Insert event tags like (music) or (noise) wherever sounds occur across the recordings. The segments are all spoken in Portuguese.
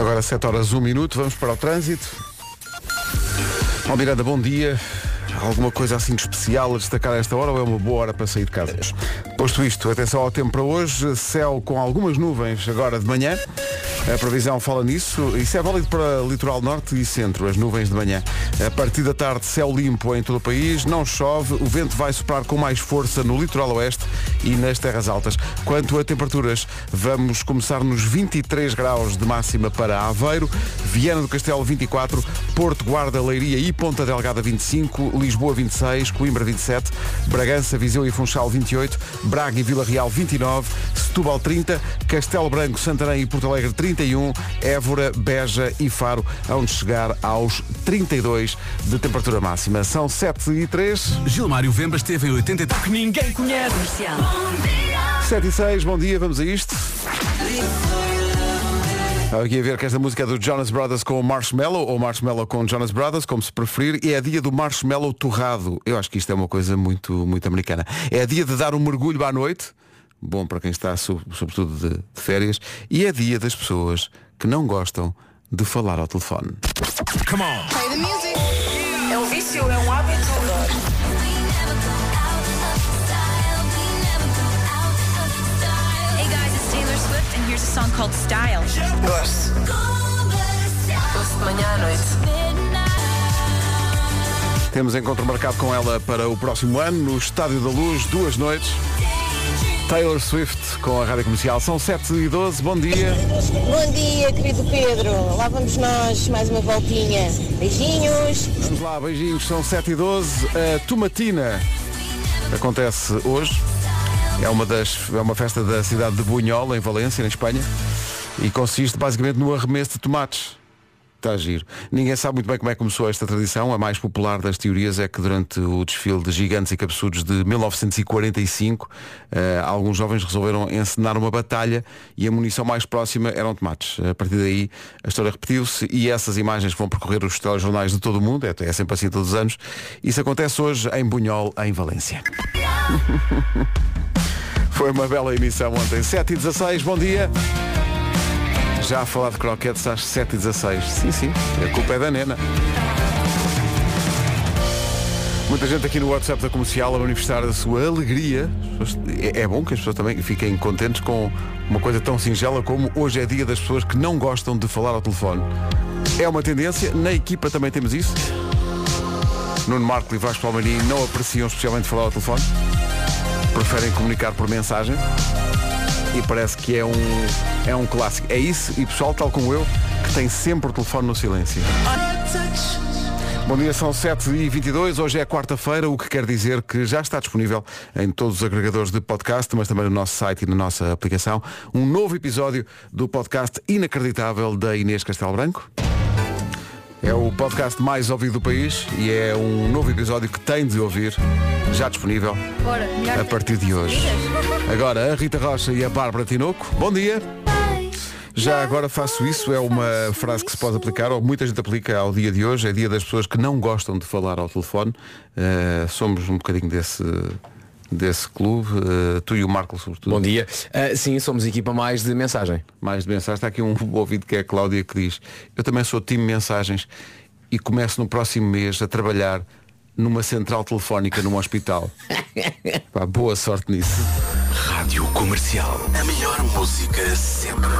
Agora 7 horas 1 minuto, vamos para o trânsito. Bom, Miranda, bom dia. Alguma coisa assim de especial a destacar a esta hora ou é uma boa hora para sair de casa? Posto isto, atenção ao tempo para hoje, céu com algumas nuvens agora de manhã. A previsão fala nisso. Isso é válido para litoral norte e centro, as nuvens de manhã. A partir da tarde, céu limpo em todo o país, não chove, o vento vai soprar com mais força no litoral oeste e nas terras altas. Quanto a temperaturas, vamos começar nos 23 graus de máxima para Aveiro, Viana do Castelo 24, Porto, Guarda, Leiria e Ponta Delgada 25, Lisboa 26, Coimbra 27, Bragança, Viseu e Funchal 28, Braga e Vila Real 29, Setúbal 30, Castelo Branco, Santarém e Porto Alegre 31, Évora, Beja e Faro, onde chegar aos 32 de temperatura máxima. São 7 e 3. Gilmário Vemba esteve em 83 que ninguém conhece. 7 e 6, bom dia, vamos a isto. Aqui a ver que esta música é do Jonas Brothers com o Marshmallow, ou Marshmallow com Jonas Brothers, como se preferir, e é dia do Marshmallow torrado. Eu acho que isto é uma coisa muito, muito americana. É dia de dar um mergulho à noite, bom para quem está so- sobretudo de, de férias, e é dia das pessoas que não gostam de falar ao telefone. Come on. Play the music. É um vício, é um hábito. Hey guys, it's Taylor Swift and here's a song called Style. Gosto. De manhã à noite. Temos encontro marcado com ela para o próximo ano, no Estádio da Luz, duas noites. Taylor Swift com a Rádio Comercial. São 7 e 12 bom dia. Bom dia, querido Pedro. Lá vamos nós, mais uma voltinha. Beijinhos. Vamos lá, beijinhos, são 7 e 12 A Tomatina acontece hoje. É uma, das, é uma festa da cidade de Bunhol, em Valência, na Espanha. E consiste basicamente no arremesso de tomates. Está giro. Ninguém sabe muito bem como é que começou esta tradição. A mais popular das teorias é que durante o desfile de gigantes e cabeçudos de 1945, eh, alguns jovens resolveram encenar uma batalha e a munição mais próxima eram tomates. A partir daí a história repetiu-se e essas imagens vão percorrer os telejornais de todo o mundo, é, é sempre assim todos os anos. Isso acontece hoje em Bunhol, em Valência. (laughs) Foi uma bela emissão ontem. 7 e 16 bom dia. Já a falar de croquetes às 7h16. Sim, sim, a culpa é da nena. Muita gente aqui no WhatsApp da comercial a manifestar a sua alegria. É é bom que as pessoas também fiquem contentes com uma coisa tão singela como hoje é dia das pessoas que não gostam de falar ao telefone. É uma tendência, na equipa também temos isso. Nuno Marco e Vasco Palmeirinho não apreciam especialmente falar ao telefone. Preferem comunicar por mensagem e parece que é um, é um clássico. É isso e pessoal, tal como eu, que tem sempre o telefone no silêncio. Bom dia, são 7h22, hoje é quarta-feira, o que quer dizer que já está disponível em todos os agregadores de podcast, mas também no nosso site e na nossa aplicação, um novo episódio do podcast inacreditável da Inês Castelo Branco. É o podcast mais ouvido do país e é um novo episódio que tem de ouvir, já disponível Bora, a partir de hoje. Agora, a Rita Rocha e a Bárbara Tinoco. Bom dia. Já agora faço isso, é uma frase que se pode aplicar, ou muita gente aplica ao dia de hoje, é dia das pessoas que não gostam de falar ao telefone. Uh, somos um bocadinho desse, desse clube, uh, tu e o Marco sobretudo. Bom dia. Ah, sim, somos equipa mais de mensagem. Mais de mensagem. Está aqui um (laughs) ouvido que é a Cláudia que diz, eu também sou time mensagens e começo no próximo mês a trabalhar numa central telefónica num hospital. (laughs) Pá, boa sorte nisso. Rádio Comercial. A melhor música sempre.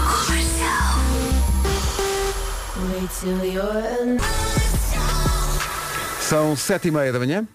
São sete e meia da manhã.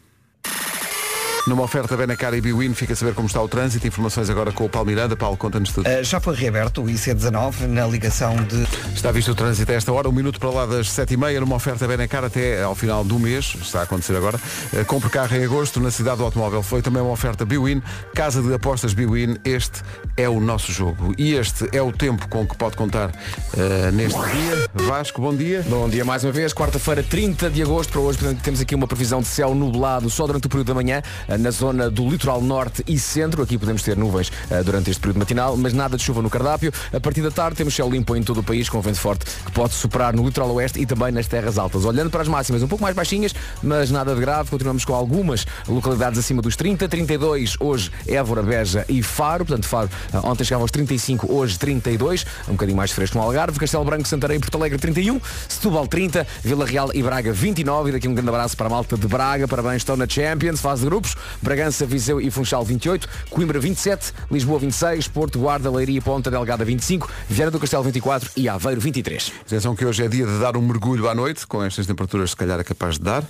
Numa oferta Benacar e Biwin, fica a saber como está o trânsito. Informações agora com o Paulo Miranda. Paulo, conta-nos tudo. Uh, já foi reaberto o IC19 na ligação de. Está visto o trânsito a esta hora, um minuto para lá das sete e meia, numa oferta Benacar até ao final do mês, está a acontecer agora. Uh, compre carro em agosto na cidade do automóvel. Foi também uma oferta Biwin, casa de apostas Biwin. Este é o nosso jogo. E este é o tempo com que pode contar uh, neste dia. Vasco, bom dia. Bom dia mais uma vez, quarta-feira, 30 de agosto. Para hoje portanto, temos aqui uma previsão de céu nublado só durante o período da manhã. Na zona do litoral norte e centro. Aqui podemos ter nuvens eh, durante este período matinal, mas nada de chuva no cardápio. A partir da tarde temos céu limpo em todo o país com vento forte que pode superar no litoral oeste e também nas terras altas. Olhando para as máximas um pouco mais baixinhas, mas nada de grave. Continuamos com algumas localidades acima dos 30, 32 hoje Évora, Beja e Faro. Portanto, Faro eh, ontem chegava aos 35, hoje 32, um bocadinho mais fresco no Algarve. Castelo Branco, Santarém, Porto Alegre 31, Setúbal 30, Vila Real e Braga 29. E daqui um grande abraço para a malta de Braga. Parabéns, estão na Champions, fase de grupos. Bragança, Viseu e Funchal 28, Coimbra 27, Lisboa 26, Porto, Guarda, Leiria e Ponta Delgada 25, Viana do Castelo 24 e Aveiro 23. Atenção que hoje é dia de dar um mergulho à noite, com estas temperaturas se calhar é capaz de dar.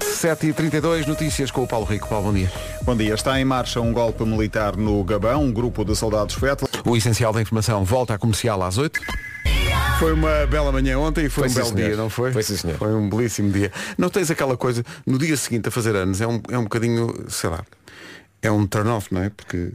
7h32, notícias com o Paulo Rico. Paulo, bom dia. Bom dia. Está em marcha um golpe militar no Gabão. Um grupo de soldados atle- O essencial da informação volta à comercial às 8 Foi uma bela manhã ontem e foi, Foi um belo senhor. dia, não foi? Foi sim, senhor. Foi um belíssimo dia. Não tens aquela coisa, no dia seguinte a fazer anos, é um, é um bocadinho, sei lá, é um turn-off, não é? Porque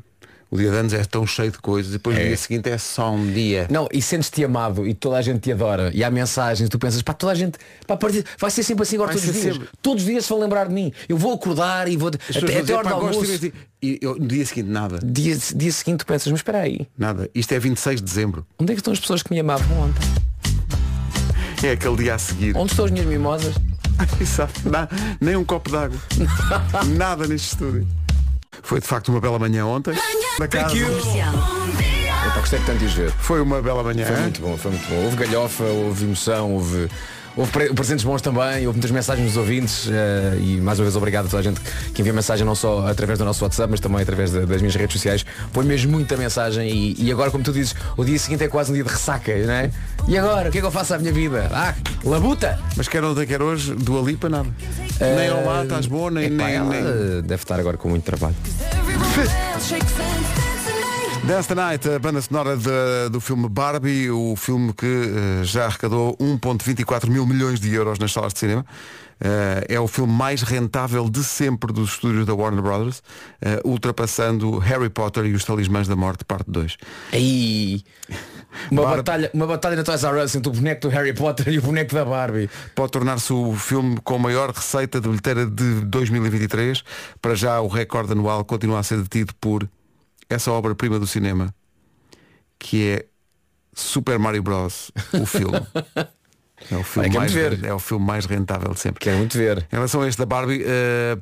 o dia de anos é tão cheio de coisas e depois É. dia seguinte é só um dia. Não, e sentes-te amado e toda a gente te adora e há mensagens, tu pensas, pá, toda a gente, pá, partir- vai ser sempre assim agora Vai todos os dias. sempre. Todos os didias se vão lembrar de mim. Eu vou acordar e vou As até, até a hora. E eu, no dia seguinte nada, Dia, dia seguinte tu pensas, mas espera aí, nada. Isto é 26 de dezembro. onde é que estão as pessoas que me amavam ontem? (laughs) É aquele dia a seguir. Onde estão as minhas mimosas? (laughs) Exato. Nem um copo d'água. (laughs) Nada neste estúdio. Foi de facto uma bela manhã ontem. Na casa. Eu gostei tanto de os ver. Foi uma bela manhã. Foi muito bom, foi muito bom. Houve galhofa, houve emoção, houve, houve pre- presentes bons também, houve muitas mensagens dos ouvintes eh, e mais uma vez obrigado a toda a gente que envia mensagem não só através do nosso WhatsApp, mas também através da- das minhas redes sociais. Põe mesmo muita mensagem e, e agora, como tu dizes, o dia seguinte é quase um dia de ressaca, não é? E agora, o que é que eu faço à minha vida? Ah, labuta! Mas quer ontem, quer hoje, do Alipa nada. nem olá, estás boa, nem, Epá, nem, ela nem. deve estar agora com muito trabalho. Dance the Night, a banda sonora de- do filme Barbie, o filme que eh, já arrecadou 1.24 mil milhões de euros nas salas de cinema. Eh, é o filme mais rentável de sempre dos estúdios da Warner Brothers, eh, ultrapassando Harry Potter e os Talismãs da Morte, parte 2. Aí, (laughs) uma, Barbie. batalha, uma batalha na Toys R Us entre o boneco do Harry Potter e o boneco da Barbie. Pode tornar-se o filme com maior receita de bilheteira de 2023. Para já o recorde anual continua a ser detido por essa obra-prima do cinema, que é Super Mario Bros. O filme. (laughs) É o filme, mais, é o filme mais rentável de sempre. Quero muito ver. Em relação a este da Barbie, eh,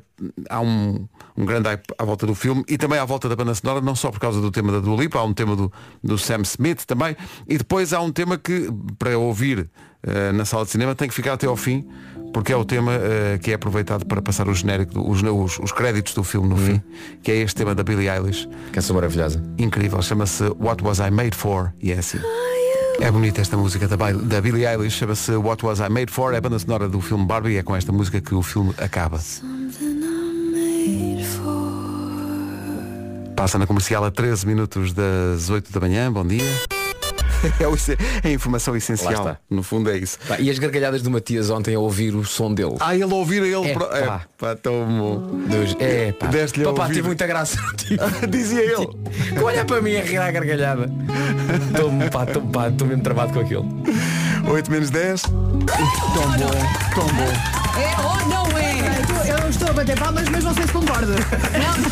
há um, um grande hype à volta do filme e também à volta da banda sonora, não só por causa do tema da Dua Lipa, há um tema do, do Sam Smith também, e depois há um tema que, para ouvir eh, na sala de cinema, tem que ficar até ao fim, porque é o tema eh, que é aproveitado para passar o genérico, do- os, os, os créditos do filme no fim, que é este tema da Billie Eilish. Canção maravilhosa. Incrível, chama-se What Was I Made For? E é assim. É bonita esta música da, da Billie Eilish, chama-se What Was I Made For, é a banda sonora do filme Barbie e é com esta música que o filme acaba. Passa na comercial a 13 minutos das 8 da manhã, bom dia. (laughs) É, é a informação essencial, no fundo é isso. Pá, e as gargalhadas do Matias ontem a ouvir o som dele. Ah, ele ouvir ele. É, pro- é, pá. pá, tão. Dos... É, pá. Deste-lhe a Papá, ouvir. tive muita graça. (laughs) (laughs) Dizia ele. Olha para mim a rir à gargalhada. Estou pá, estou pá, estou mesmo travado com aquilo. 8 menos 10. Tão bom, tão bom. É ou não é? Eu não estou a bater palmas, mas não sei se concorda.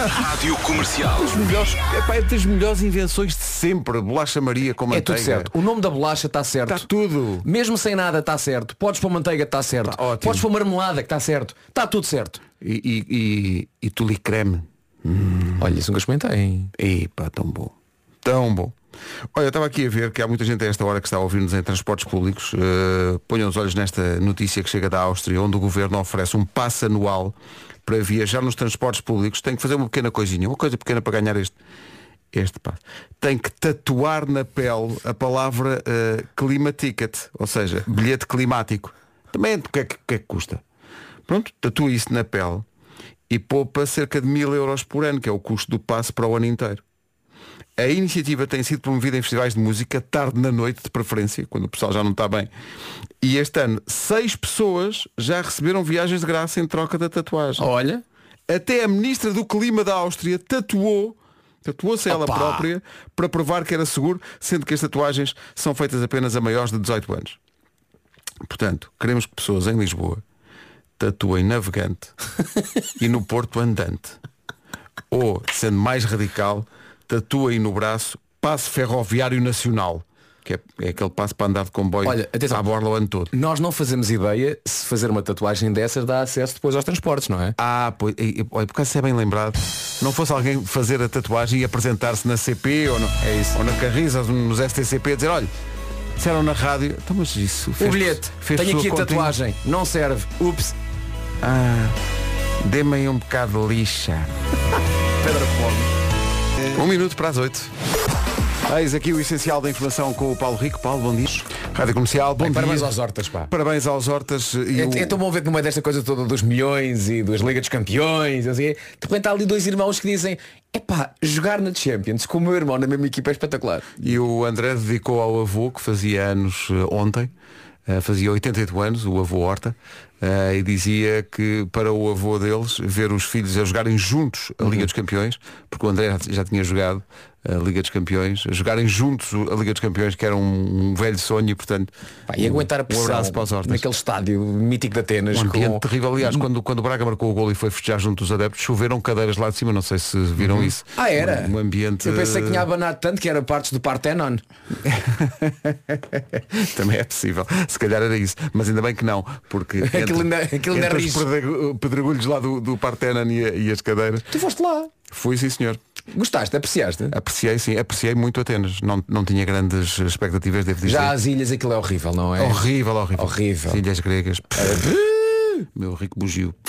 Rádio Comercial. Os melhores, epá, é das melhores invenções de sempre. Bolacha Maria com É manteiga. tudo certo. O nome da bolacha está certo. Está tudo. Mesmo sem nada está certo. Podes pôr manteiga, está certo. Tá ótimo. Podes pôr marmelada, que está certo. Está tudo certo. E, e, e, e tuli creme. Olha, isso nunca experimentei. E pá, tão bom. Tão bom. Olha, eu estava aqui a ver que há muita gente a esta hora que está a ouvir-nos em transportes públicos. Uh, ponham os olhos nesta notícia que chega da Áustria, onde o governo oferece um passe anual para viajar nos transportes públicos. Tem que fazer uma pequena coisinha, uma coisa pequena para ganhar este, este passe. Tem que tatuar na pele a palavra uh, Climaticket, ou seja, bilhete climático. Também, o que é que, que é que custa? Pronto, tatua isso na pele e poupa cerca de mil euros por ano, que é o custo do passe para o ano inteiro. A iniciativa tem sido promovida em festivais de música, tarde na noite de preferência, quando o pessoal já não está bem. E este ano, seis pessoas já receberam viagens de graça em troca da tatuagem. Olha. Até a ministra do Clima da Áustria tatuou, tatuou-se ela própria para provar que era seguro, sendo que as tatuagens são feitas apenas a maiores de 18 anos. Portanto, queremos que pessoas em Lisboa tatua em navegante (laughs) e no Porto andante. Ou, sendo mais radical, tatua aí no braço passo ferroviário nacional. Que é, é aquele passo para andar de comboio Olha, atenção. à borla o ano todo. Nós não fazemos ideia se fazer uma tatuagem dessas dá acesso depois aos transportes, não é? Ah, pois, e- e- por acaso é bem lembrado. Não fosse alguém fazer a tatuagem e apresentar-se na CP ou, no, É isso. ou na Carriza, nos STCP, dizer, olha, disseram na rádio, então mas isso O fez- bilhete, fez tenho aqui a continha. tatuagem, não serve. Ups. Ah, dê-me aí um bocado de lixa. (laughs) Pedra Fome. Um minuto para as oito. Eis aqui o essencial da informação com o Paulo Rico. Paulo, bom dia. Rádio Comercial, bom dia. Parabéns aos Hortas, pá. Parabéns aos Hortas. E É, o- é tão bom ver que no meio desta coisa toda dos milhões e das Ligas dos Campeões, assim, de repente há ali dois irmãos que dizem, epá, jogar na Champions com o meu irmão na mesma equipa é espetacular. E o André dedicou ao avô, que fazia anos eh, ontem, eh, fazia 88 anos, o avô Horta, eh, e dizia que para o avô deles, ver os filhos a jogarem juntos a Uhum. Liga dos Campeões, porque o André já- tinha jogado a Liga dos Campeões, a jogarem juntos a Liga dos Campeões, que era um, um velho sonho, e portanto. Pá, e aguentar a um pressão os Hortas. naquele estádio mítico de Atenas. Um ambiente com... terrível. Aliás, quando, quando o Braga marcou o gol e foi festejar junto dos adeptos, choveram cadeiras lá de cima, não sei se viram isso. Ah, era? Um, um ambiente. Eu pensei que tinha abanado tanto que era partes do Partenon. (laughs) Também é possível. Se calhar era isso. Mas ainda bem que não. Porque (laughs) Aquilo ainda- aquilo ainda entre os pedregulhos lá do, do Partenon e, a- e as cadeiras. Tu foste lá. Fui sim senhor. Gostaste, apreciaste? Apreciei sim, apreciei muito Atenas. Não, não tinha grandes expectativas, devo dizer. Já as ilhas aquilo é horrível, não é? Horrível, horrível. Horrível. As Ilhas gregas. Meu rico bugio. (laughs)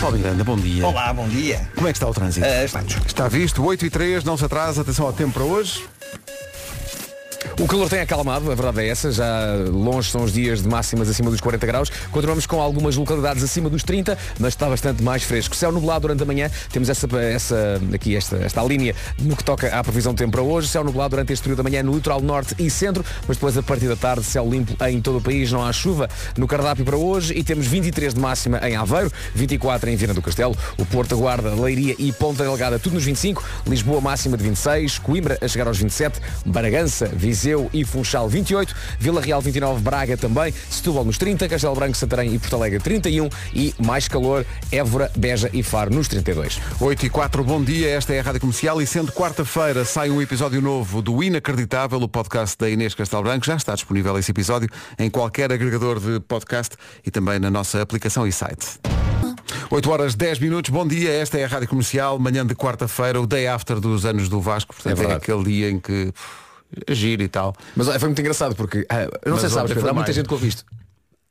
Paulo Miranda, bom dia. Olá, bom dia. Como é que está o trânsito? Ah. Está visto, 8 e 3, não se atrasa, atenção ao tempo para hoje. O calor tem acalmado, a verdade é essa, já longe são os dias de máximas acima dos 40 graus. Continuamos com algumas localidades acima dos 30, mas está bastante mais fresco. Céu nublado durante a manhã, temos essa, essa aqui esta, esta linha no que toca à previsão de tempo para hoje. Céu nublado durante este período da manhã no litoral norte e centro, mas depois a partir da tarde céu limpo em todo o país, não há chuva no cardápio para hoje e temos 23 de máxima em Aveiro, 24 em Viana do Castelo, o Porto Guarda, Leiria e Ponta Delgada tudo nos 25, Lisboa máxima de 26, Coimbra a chegar aos 27, Bragança, Viseu e Funchal 28, Vila Real 29, Braga também, Setúbal nos 30, Castelo Branco, Santarém e Porto Alegre 31 e mais calor, Évora, Beja e Faro nos 32. 8 e 4, bom dia, esta é a Rádio Comercial e sendo quarta-feira sai um episódio novo do Inacreditável, o podcast da Inês Castelo Branco. Já está disponível esse episódio em qualquer agregador de podcast e também na nossa aplicação e site. 8 horas 10 minutos, bom dia, esta é a Rádio Comercial, manhã de quarta-feira, o day after dos anos do Vasco, portanto É é, aquele dia em que giro e tal. Mas olha, foi muito engraçado porque, ah, eu não Mas sei se sabes, Pedro, há muita mais. gente que ouve isto.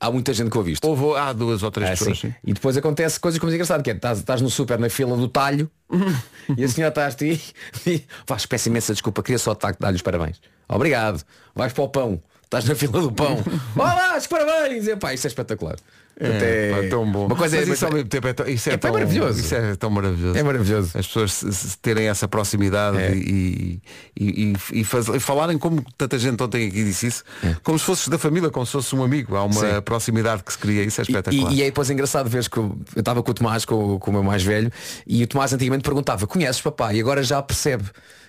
Há muita gente que ouve isto. Houve, há duas ou três Ah, pessoas. sim. E depois acontece coisas como engraçado, que é, estás, estás no super na fila do talho (laughs) e a senhora está a ti (laughs) e vais, peço imensa desculpa, queria só de dar-lhe os parabéns. Obrigado. Vais para o pão, estás na fila do pão. (laughs) Olá, os parabéns! E, pá, isso é espetacular. É, pá, tão bom. Uma coisa Mas é, isso ao mesmo tempo é, tão- isso é, É pá, tão maravilhoso. Isso é tão maravilhoso. É maravilhoso. As pessoas se- se terem essa proximidade É. e, e, e, e faz- e falarem como tanta gente ontem aqui disse isso, como se fosses da família, como se fosse um amigo. Há uma É. Sim. proximidade que se cria, isso é espetacular. E, e é depois engraçado ver que eu estava com o Tomás, com, o- com o meu mais velho, e o Tomás antigamente perguntava, conheces papá? E agora já percebe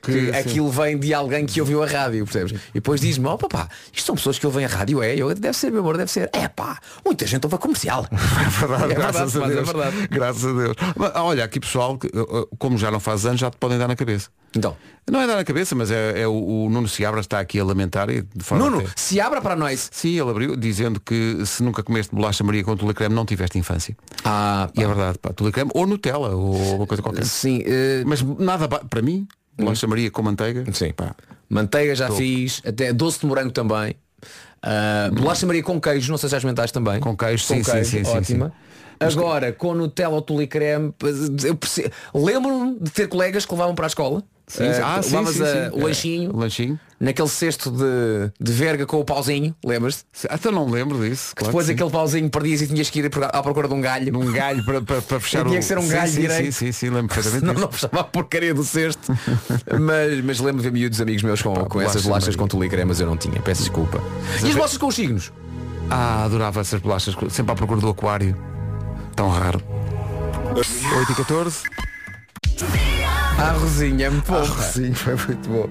que, Que, aquilo vem de alguém que ouviu a rádio, percebes? E depois diz-me, oh papá, isto são pessoas que ouvem a rádio, é? Eu, deve ser, meu amor, deve ser. É pá, muita gente ouve a comercial. (laughs) É verdade, (laughs) É graças verdade, a é Deus. verdade. Graças a Deus. Mas, olha, aqui pessoal, uh, uh, como já não faz anos, já te podem dar na cabeça. Então, Não é dar na cabeça, mas é, é o, o Nuno Seabra está aqui a lamentar e de forma Nuno, até- se abra para nós. Sim, ele abriu dizendo que se nunca comeste bolacha Maria com tule creme não tiveste infância. Ah, E é verdade, pá, tule creme ou Nutella ou uma coisa qualquer. Sim, eh, Mas nada para mim, bolacha Maria com manteiga. Sim. Pá, manteiga já fiz, até doce de morango também. Bolacha Maria com queijo, não sei se já experimentaste também. Com queijo, sim, sim, sim, sim, ótima. Agora, com Nutella ou tule creme, eu perce- lembro-me de ter colegas que levavam para a escola. sim, Ah, sim, sim, a- sim. o lanchinho, O lanchinho. naquele cesto de, de verga com o pauzinho, lembras-te? Até não lembro disso. claro Depois aquele pauzinho perdias e tinhas que ir à procura de um galho. um galho para, para, para fechar Tinha o... que ser um Sim, galho sim, direito. Sim, sim, sim, lembro (laughs) perfeitamente Não, não fechava a porcaria do cesto. mas, mas lembro de ver miúdos amigos meus com, com bolacha essas bolachas com tule creme, mas eu não tinha, peço desculpa. E as bolachas com os signos? Ah, adorava essas bolachas, sempre à procura do aquário. Tão raro. 8 e 14. A Rosinha, me porra. Arrozinho, foi muito bom.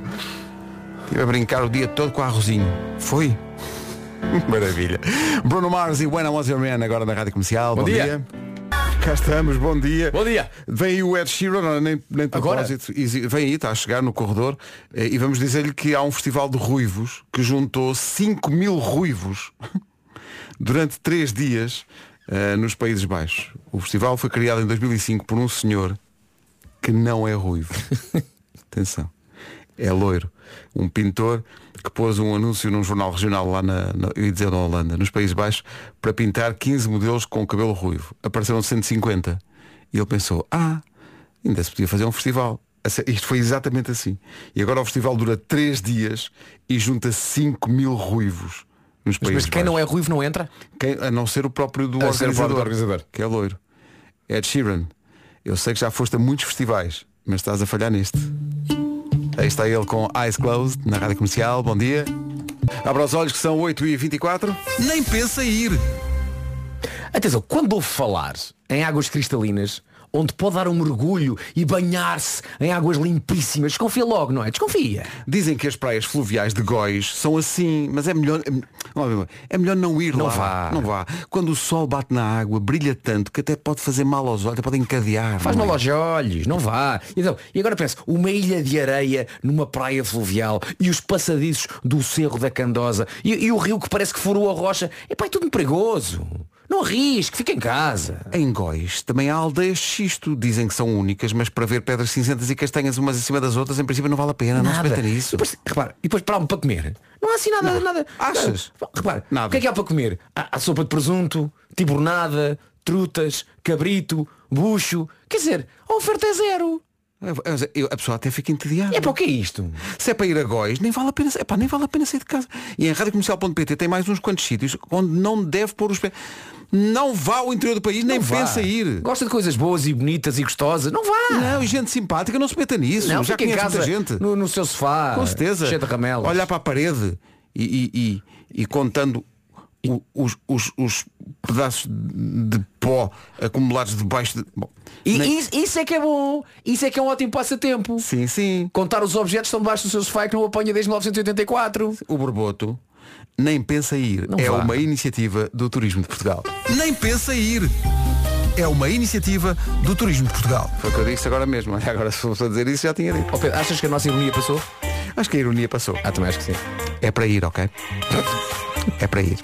Estive a brincar o dia todo com a arrozinho. Foi? (laughs) Maravilha. Bruno Mars e When I Was Your Man agora na Rádio Comercial. Bom, dia. Cá estamos, bom dia. Bom dia. Vem aí o Ed Sheeran, nem, nem Agora? propósito. E- Vem aí, está a chegar no corredor eh, e vamos dizer-lhe que há um festival de ruivos que juntou 5 mil ruivos (laughs) durante três dias eh, nos Países Baixos. O festival foi criado em 2005 por um senhor que não é ruivo. (laughs) Atenção. É loiro. Um pintor que pôs um anúncio num jornal regional lá na, na, eu ia dizer na Holanda, nos Países Baixos, para pintar 15 modelos com cabelo ruivo. Apareceram 150. E ele pensou, ah, ainda se podia fazer um festival. Isto foi exatamente assim. E agora o festival dura 3 dias e junta 5 mil ruivos nos Mas, Países mas quem não é Baixos. ruivo não entra? Quem- a não ser o próprio do A ser o organizador, próprio do organizador. que é loiro. Ed Sheeran, eu sei que já foste a muitos festivais, mas estás a falhar neste. Aí está ele com Eyes Closed, na Rádio Comercial, bom dia. Abra os olhos que são 8h24. Nem pensa ir. Atenção, quando ouve falar em águas cristalinas, onde pode dar um mergulho e banhar-se em águas limpíssimas, desconfia logo, não é? Desconfia. Dizem que as praias fluviais de Góis são assim, mas é melhor, é melhor não ir Não lá. vá. Não vá. Quando o sol bate na água, brilha tanto que até pode fazer mal aos olhos, até pode encadear. Faz mal é? aos olhos, não vá. Então, e agora pensa, uma ilha de areia numa praia fluvial e os passadiços do Cerro da Candosa e, e o rio que parece que furou a rocha. Epá, é tudo perigoso. Não arrisque, fica em casa. Em Góis também há aldeias de xisto. Dizem que são únicas, mas para ver pedras cinzentas e castanhas umas em cima das outras, em princípio não vale a pena. Não se meta E nisso. depois, repara, e depois para algo para comer. Não há assim nada, nada. Achas? Repara, Nada. o que é que há para comer? Há, há sopa de presunto, tibornada, trutas, cabrito, bucho. Quer dizer, a oferta é zero. Eu- eu- a pessoa até fica entediada. É para o que é isto? Se é para ir a Góis, nem vale a pena, epá, nem vale a pena sair de casa. E em radiocomercial.pt tem mais uns quantos sítios onde não deve pôr os pés. Não vá ao interior do país, nem Não vá. pensa ir. Gosta de coisas boas e bonitas e gostosas? Não vá. Não, e gente simpática, não se meta nisso. Não, Já conhece casa, muita gente. No, no seu sofá. Com certeza. Cheio de ramelas. Olhar para a parede e, e- e- e contando os, os- os pedaços de pó acumulados debaixo de. Bom, E nem- isso, isso é que é bom. Isso é que é um ótimo passatempo. Sim, sim. Contar os objetos que estão debaixo do seu sofá que não apanha desde 1984. O Borboto nem pensa ir. Não é vá. uma iniciativa do Turismo de Portugal. Nem pensa ir. É uma iniciativa do Turismo de Portugal. Foi o que eu disse agora mesmo. Agora se fosse a dizer isso já tinha dito. Ó Pedro, achas que a nossa ironia passou? Acho que a ironia passou. Ah, também acho que sim. É para ir, ok? É para ir.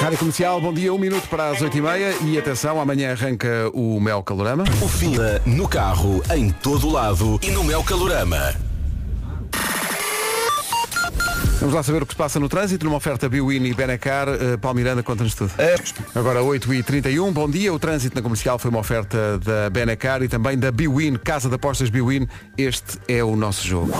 Rádio Comercial, bom dia, um minuto para as 8h30 e atenção, amanhã arranca o Mel Calorama. O fim da- no carro, em todo lado e no Mel Calorama. Vamos lá saber o que se passa no trânsito, numa oferta Biwin e Benacar. Uh, Paulo Miranda, conta-nos tudo. Agora 8h31, bom dia. O trânsito na comercial foi uma oferta da Benacar e também da Biwin, Casa de Apostas Biwin. Este é o nosso jogo.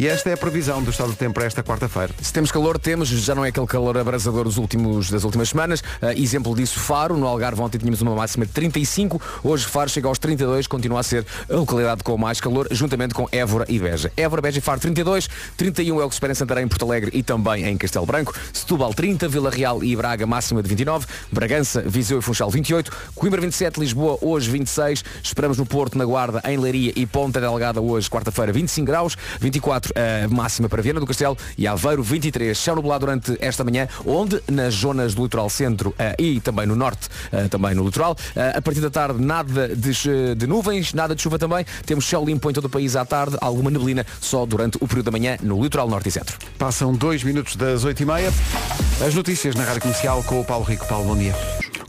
E esta é a previsão do estado do tempo para esta quarta-feira. Se temos calor, temos, já não é aquele calor abrasador dos últimos, das últimas semanas. Ah, exemplo disso, Faro, no Algarve ontem tínhamos uma máxima de 35, hoje Faro chega aos 32, continua a ser a localidade com mais calor, juntamente com Évora e Beja. Évora, Beja e Faro 32, 31 é o que se espera em Santarém, Porto Alegre e também em Castelo Branco, Setúbal 30, Vila Real e Braga máxima de 29, Bragança, Viseu e Funchal 28, Coimbra 27, Lisboa hoje 26, esperamos no Porto, na Guarda, em Leiria e Ponta Delgada hoje, quarta-feira 25 graus, 24 a máxima para Viana do Castelo e Aveiro 23, céu nublado durante esta manhã, onde nas zonas do litoral centro eh, e também no norte, eh, também no litoral, eh, a partir da tarde nada de, nuvens, nada de chuva também, temos céu limpo em todo o país à tarde, alguma neblina só durante o período da manhã no litoral norte e centro. Passam dois minutos das 8h30. As notícias na Rádio Comercial com o Paulo Rico. Paulo, bom dia.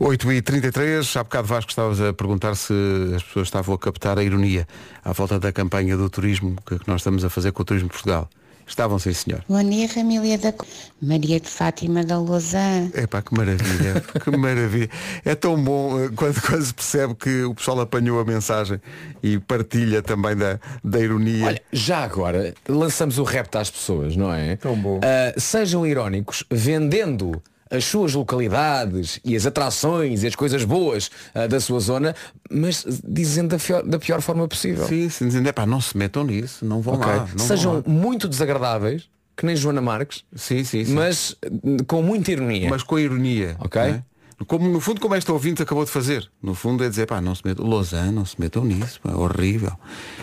8h33, há bocado Vasco estavas a perguntar se as pessoas estavam a captar a ironia à volta da campanha do turismo que nós estamos a fazer com o Turismo de Portugal. Estavam, sim senhor. Bom dia, família da Maria de Fátima da Lousã. Epá, que maravilha, que maravilha. É tão bom eh, quando, quando se percebe que o pessoal apanhou a mensagem e partilha também da, da ironia. Olha, já agora lançamos o repto às pessoas, não é? Tão bom. Ah, sejam irónicos, vendendo as suas localidades e as atrações e as coisas boas ah, da sua zona, mas dizendo da pior, da pior forma possível. Sim, sim, dizendo, epá, não se metam nisso, não vão Ok? lá. Não Sejam vão lá. muito desagradáveis, que nem Joana Marques, Sim, sim, sim. mas hum, com muita ironia. Mas com ironia. Ok. não é? Como, no fundo, como esta ouvinte acabou de fazer. No fundo é dizer, pá, não se metam. Lausanne, não se metam nisso, pá, horrível.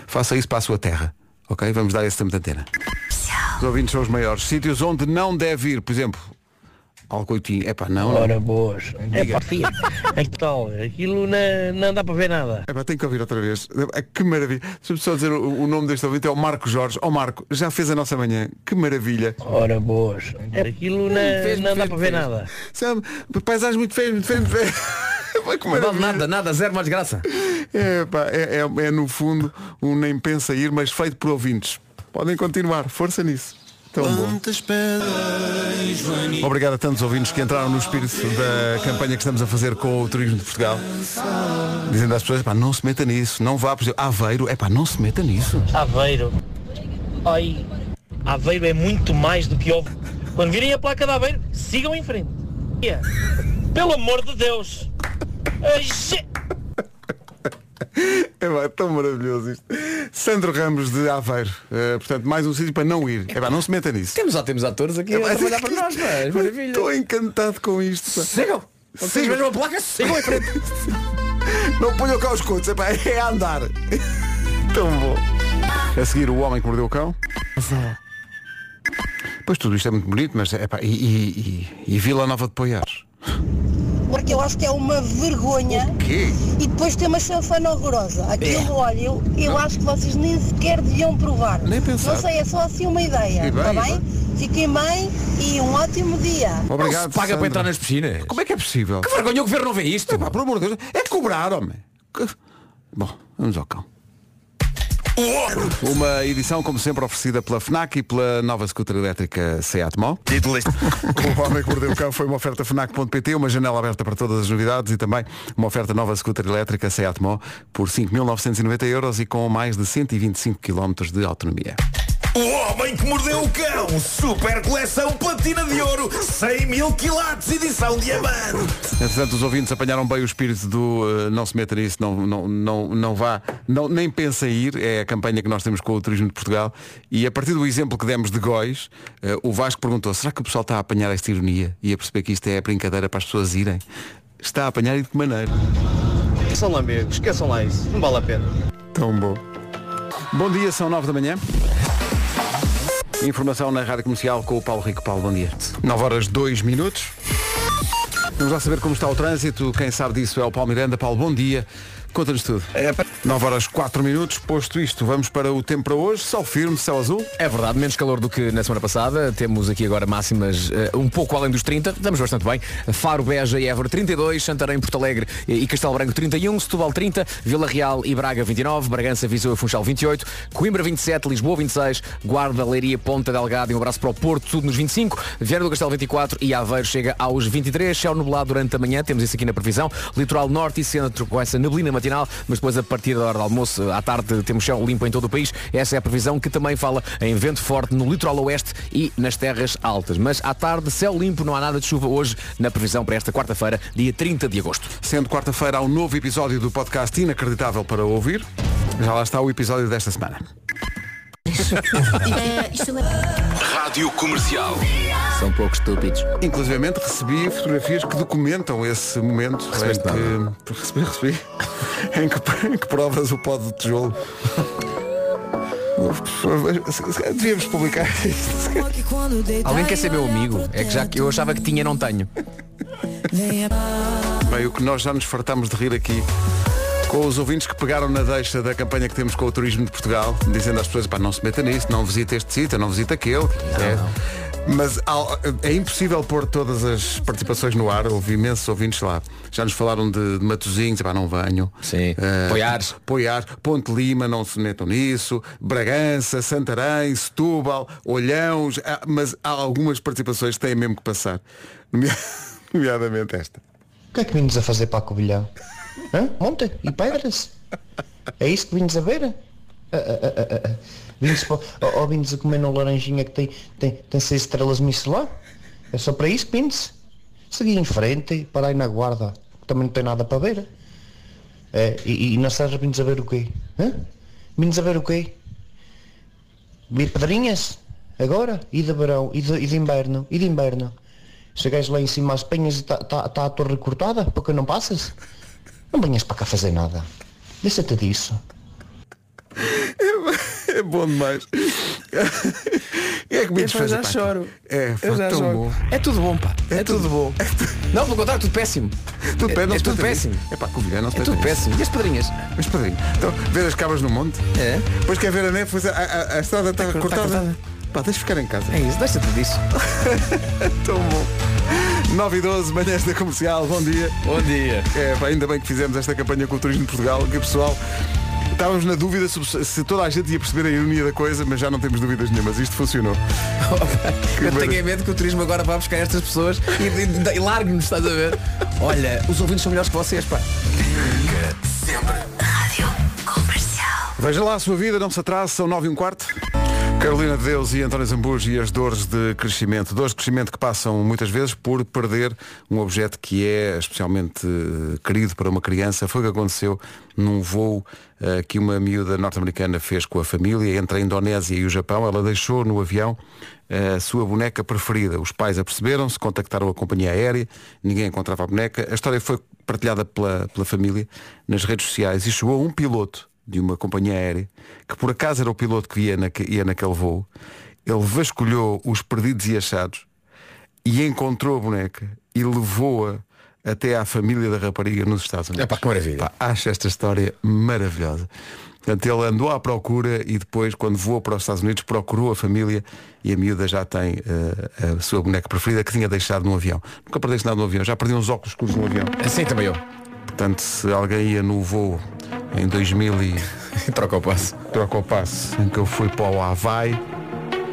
Faça isso para a sua terra. Ok? Vamos dar esse tempo de antena. Os ouvintes são os maiores. Sítios onde não deve ir, por exemplo, Alcoitinho. É pá, não. Ora boas. É pá, é que tal? Aquilo não, não dá para ver nada. É pá, tenho que ouvir outra vez. É, que maravilha. Deixa-me só dizer o, o nome deste ouvinte é o Marco Jorge. Ó Marco, já fez a nossa manhã. Que maravilha. Ora boas. É, aquilo não, não dá para ver nada. Sabe, paisagem muito feia, muito feia, muito feia. (laughs) Não vale nada, nada, zero mais graça. É, pá, é, é, é, no fundo um nem pensa ir, mas feito por ouvintes. Podem continuar, força nisso. Tão bom. Obrigado a tantos ouvintes que entraram no espírito da campanha que estamos a fazer com o Turismo de Portugal. Dizendo às pessoas, pá, não se meta nisso, não vá, por exemplo, Aveiro, é pá, não se meta nisso. Aveiro. Ai, Aveiro é muito mais do que ovo. Quando virem a placa de Aveiro, sigam em frente. Pelo amor de Deus. (laughs) É é tão maravilhoso isto. Sandro Ramos de Aveiro. Eh, portanto, mais um sítio para não ir. É pá, não se meta nisso. Temos, temos atores aqui a trabalhar para nós, pá. é Maravilha. Estou encantado com isto. pá. Sigam. A placa, sigam em frente. (laughs) Não ponham cá os cotos, é, pá, é a andar. (laughs) Tão bom. A seguir, o homem que mordeu o cão. Pois tudo isto é muito bonito, mas é pá, e, e, e, e Vila Nova de Poiares. Porque eu acho que é uma vergonha. quê? E depois tem uma chanfana horrorosa. Aquilo, olha, eu, eu acho que vocês nem sequer deviam provar. Nem pensar. Não sei, é só assim uma ideia. Bem, Está e bem? Fiquem bem e um ótimo dia. Obrigado. Não se paga Sandra. para entrar nas piscinas. Como é que é possível? Que vergonha o governo não vê isto. É pá, por amor de Deus, é cobrar, homem. Que- Bom, vamos ao cão. Uma edição, como sempre, oferecida pela FNAC e pela nova scooter elétrica Seat Mó. (laughs) O Homem que Mordeu o Cão foi uma oferta FNAC.pt, uma janela aberta para todas as novidades e também uma oferta nova scooter elétrica Seat Mó por 5.990 euros e com mais de 125 km de autonomia. O homem que mordeu o cão, super coleção platina de ouro, 100 mil quilates, edição diamante. Entretanto, os ouvintes apanharam bem o espírito do uh, não se meta nisso, não, não, não, não vá, não, nem pensa em ir, é a campanha que nós temos com o Turismo de Portugal. E a partir do exemplo que demos de Góis, uh, o Vasco perguntou, será que o pessoal está a apanhar esta ironia e a perceber que isto é brincadeira para as pessoas irem? Está a apanhar e de que maneira? São lamegos, esqueçam lá isso, não vale a pena. Tão bom. Bom dia, são nove da manhã. Informação na Rádio Comercial com o Paulo Rico. Paulo, bom dia. 9 horas 2 minutos. Vamos lá saber como está o trânsito. Quem sabe disso é o Paulo Miranda. Paulo, bom dia. Conta-nos tudo. 9 horas 4 minutos. Posto isto, vamos para o tempo para hoje. Sol firme, céu azul. É verdade, menos calor do que na semana passada. Temos aqui agora máximas eh, um pouco além dos 30. Estamos bastante bem. Faro, Beja e Évora 32, Santarém, Porto Alegre e Castelo Branco 31, Setúbal 30, Vila Real e Braga 29, Bragança, Viseu e Funchal 28, Coimbra 27, Lisboa 26, Guarda, Leiria, Ponta Delgado e um abraço para o Porto, tudo nos 25, Vieira do Castelo 24 e Aveiro chega aos 23, céu nublado durante a manhã, temos isso aqui na previsão, litoral norte e centro com essa neblina matinal, mas depois a partir da hora do almoço, à tarde, temos céu limpo em todo o país, essa é a previsão que também fala em vento forte no litoral oeste e nas terras altas, mas à tarde, céu limpo, não há nada de chuva hoje na previsão para esta quarta-feira, dia 30 de agosto. Sendo quarta-feira há um novo episódio do podcast inacreditável para ouvir. Já lá está o episódio desta semana. Rádio Comercial. São pouco estúpidos. Inclusive recebi fotografias que documentam esse momento em que, recebi, recebi, (laughs) em que, em que provas o pó de tijolo. Devíamos publicar isto. Alguém quer ser meu amigo? É que já que eu achava que tinha, não tenho. Bem, o que nós já nos fartámos de rir aqui com os ouvintes que pegaram na deixa da campanha que temos com o Turismo de Portugal, dizendo às pessoas, pá, não se meta nisso, não visita este sítio, não visita aquele. É. Mas há- é impossível pôr todas as participações no ar, houve imensos ouvintes lá. Já nos falaram de, de Matosinhos, pá, não venham. Sim. Uh, Poiares. Poiares, Ponte Lima, não se metam nisso, Bragança, Santarém, Setúbal, Olhãos, ah, mas há algumas participações que têm mesmo que passar. Nomea- (laughs) Nomeadamente esta. O que é que vinhos a fazer para a Covilhão? Hã? E pedras? É isso que vinhos a ver? Ah, ah, ah, ou, vinhos a comer no laranjinha que tem, tem, tem seis estrelas Michelin? É só para isso que vinhos? Segui em frente, para aí na guarda, que também não tem nada para ver. É, e, e na Serra vinhos a ver o quê? Hã? Vinhos a ver o quê? Vir pedrinhas? Agora? E de verão? E de, e de inverno? E de inverno? Chegas lá em cima às penhas e está tá, tá a torre cortada porque não passas? Não venhas para cá fazer nada. Deixa-te disso. É bom demais. É que me Eu já pá. choro. É, Eu já tão choro. bom. É tudo bom, pá. É, tudo, bom. Não, pelo contrário, tudo péssimo. Tudo é, é tudo péssimo. É pá, Covilhã não se É tudo ter isso. péssimo. E as pedrinhas? Mas padrinho. Então, ver as cabras no monte. É. Depois quer ver a neve, a, a- a estrada está Está cortada. cortada. Pá, deixa ficar em casa. É isso, deixa-te disso. (laughs) Tão bom. 9 e 12, manhãs da comercial, bom dia. Bom dia. É, pá, ainda bem que fizemos esta campanha com o Turismo de Portugal, que o pessoal. Estávamos na dúvida sobre se toda a gente ia perceber a ironia da coisa, mas já não temos dúvidas nenhumas. Isto funcionou. (laughs) Eu tenho em mente que o turismo agora vai buscar estas pessoas e, e, e largue-nos, estás a ver? Olha, os ouvintes são melhores que vocês, pá. Veja lá a sua vida, não se atrase, são 9 e um quarto. Carolina de Deus e António Zambujo e as dores de crescimento. Dores de crescimento que passam muitas vezes por perder um objeto que é especialmente eh, querido para uma criança. Foi o que aconteceu num voo eh, que uma miúda norte-americana fez com a família entre a Indonésia e o Japão. Ela deixou no avião eh, a sua boneca preferida. Os pais aperceberam-se, contactaram a companhia aérea, ninguém encontrava a boneca. A história foi partilhada pela, pela família nas redes sociais e chegou um piloto de uma companhia aérea, que por acaso era o piloto que ia, naque- ia naquele voo, ele vasculhou os perdidos e achados e encontrou a boneca e levou-a até à família da rapariga nos Estados Unidos. É pá, que maravilha. Pá, acho esta história maravilhosa. Portanto, ele andou à procura e depois, quando voou para os Estados Unidos, procurou a família e a miúda já tem eh, a sua boneca preferida que tinha deixado no avião. Nunca perdeste nada no avião, já perdi uns óculos escuros no avião. Assim também eu. Portanto, se alguém ia no voo em 2000 e (laughs) Troca o passo. troca o passo em que eu fui para o Havaí,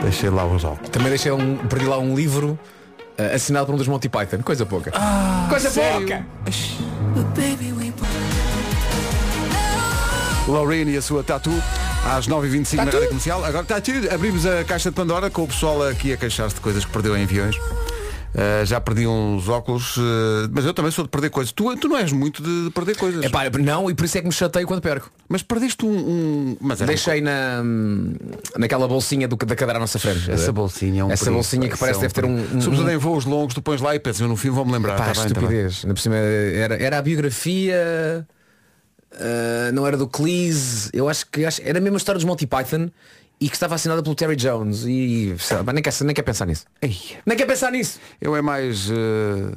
deixei lá os óculos. Também deixei um, perdi lá um livro eh, assinado por um dos Monty Python. Coisa pouca. Coisa sério? pouca! Lorraine e a sua tatu às 9h25 na? Rádio Comercial. Agora está tudo. Abrimos a caixa de Pandora com o pessoal aqui a queixar-se de coisas que perdeu em aviões. Uh, já perdi uns óculos, uh, mas eu também sou de perder coisas. Tu, tu não és muito de perder coisas. É pá, não, e por isso é que me chateio quando perco. Mas perdeste um. um- Mas Deixei na, naquela bolsinha do, da cadeira à nossa frente. Essa bolsinha é um Essa bolsinha que parece é um deve ter um. um, Sobretudo um em voos longos, tu pões lá e pensas, eu no fim vou-me lembrar. Pá, Tá bem, tá bem. estupidez. Cima era, era a biografia, ah, não era do Cleese, eu acho que acho- era a mesma história dos Monty Python e que estava assinada pelo Terry Jones e sei lá, nem, quer, nem quer pensar nisso. Nem quer pensar nisso. Eu é mais uh,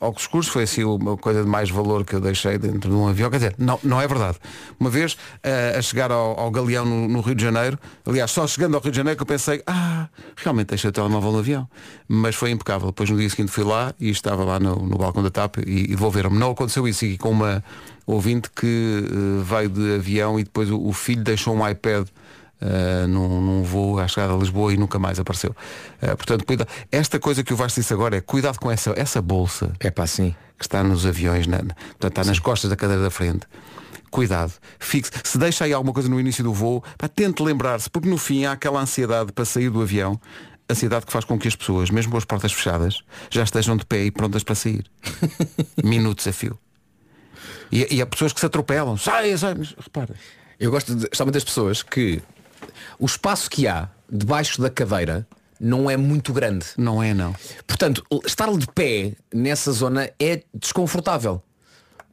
óculos escuros, foi assim uma coisa de mais valor que eu deixei dentro de um avião. Quer dizer, não, não é verdade. Uma vez uh, a chegar ao, ao Galeão no, no Rio de Janeiro, aliás, só chegando ao Rio de Janeiro que eu pensei, ah, realmente deixei o telemóvel no avião. Mas foi impecável. Depois no dia seguinte fui lá e estava lá no, no balcão da TAP e, e devolveram-me. Não aconteceu isso aqui com uma ouvinte que uh, veio de avião e depois o, o filho deixou um iPad Uh, num, num voo à chegada a Lisboa e nunca mais apareceu. Uh, portanto, cuida... esta coisa que o Vasco disse agora é cuidado com essa, essa bolsa É pá, sim. que está nos aviões, na, portanto, está nas costas da cadeira da frente. Cuidado, fixe. Se deixa aí alguma coisa no início do voo, pá, tente lembrar-se, porque no fim há aquela ansiedade para sair do avião, ansiedade que faz com que as pessoas, mesmo com as portas fechadas, já estejam de pé e prontas para sair. (laughs) Minutos a fio. E, e há pessoas que se atropelam. Sai, sai, mas repara. Eu gosto de, especialmente das pessoas que o espaço que há debaixo da cadeira não é muito grande. Não é, não. Portanto, estar de pé nessa zona é desconfortável.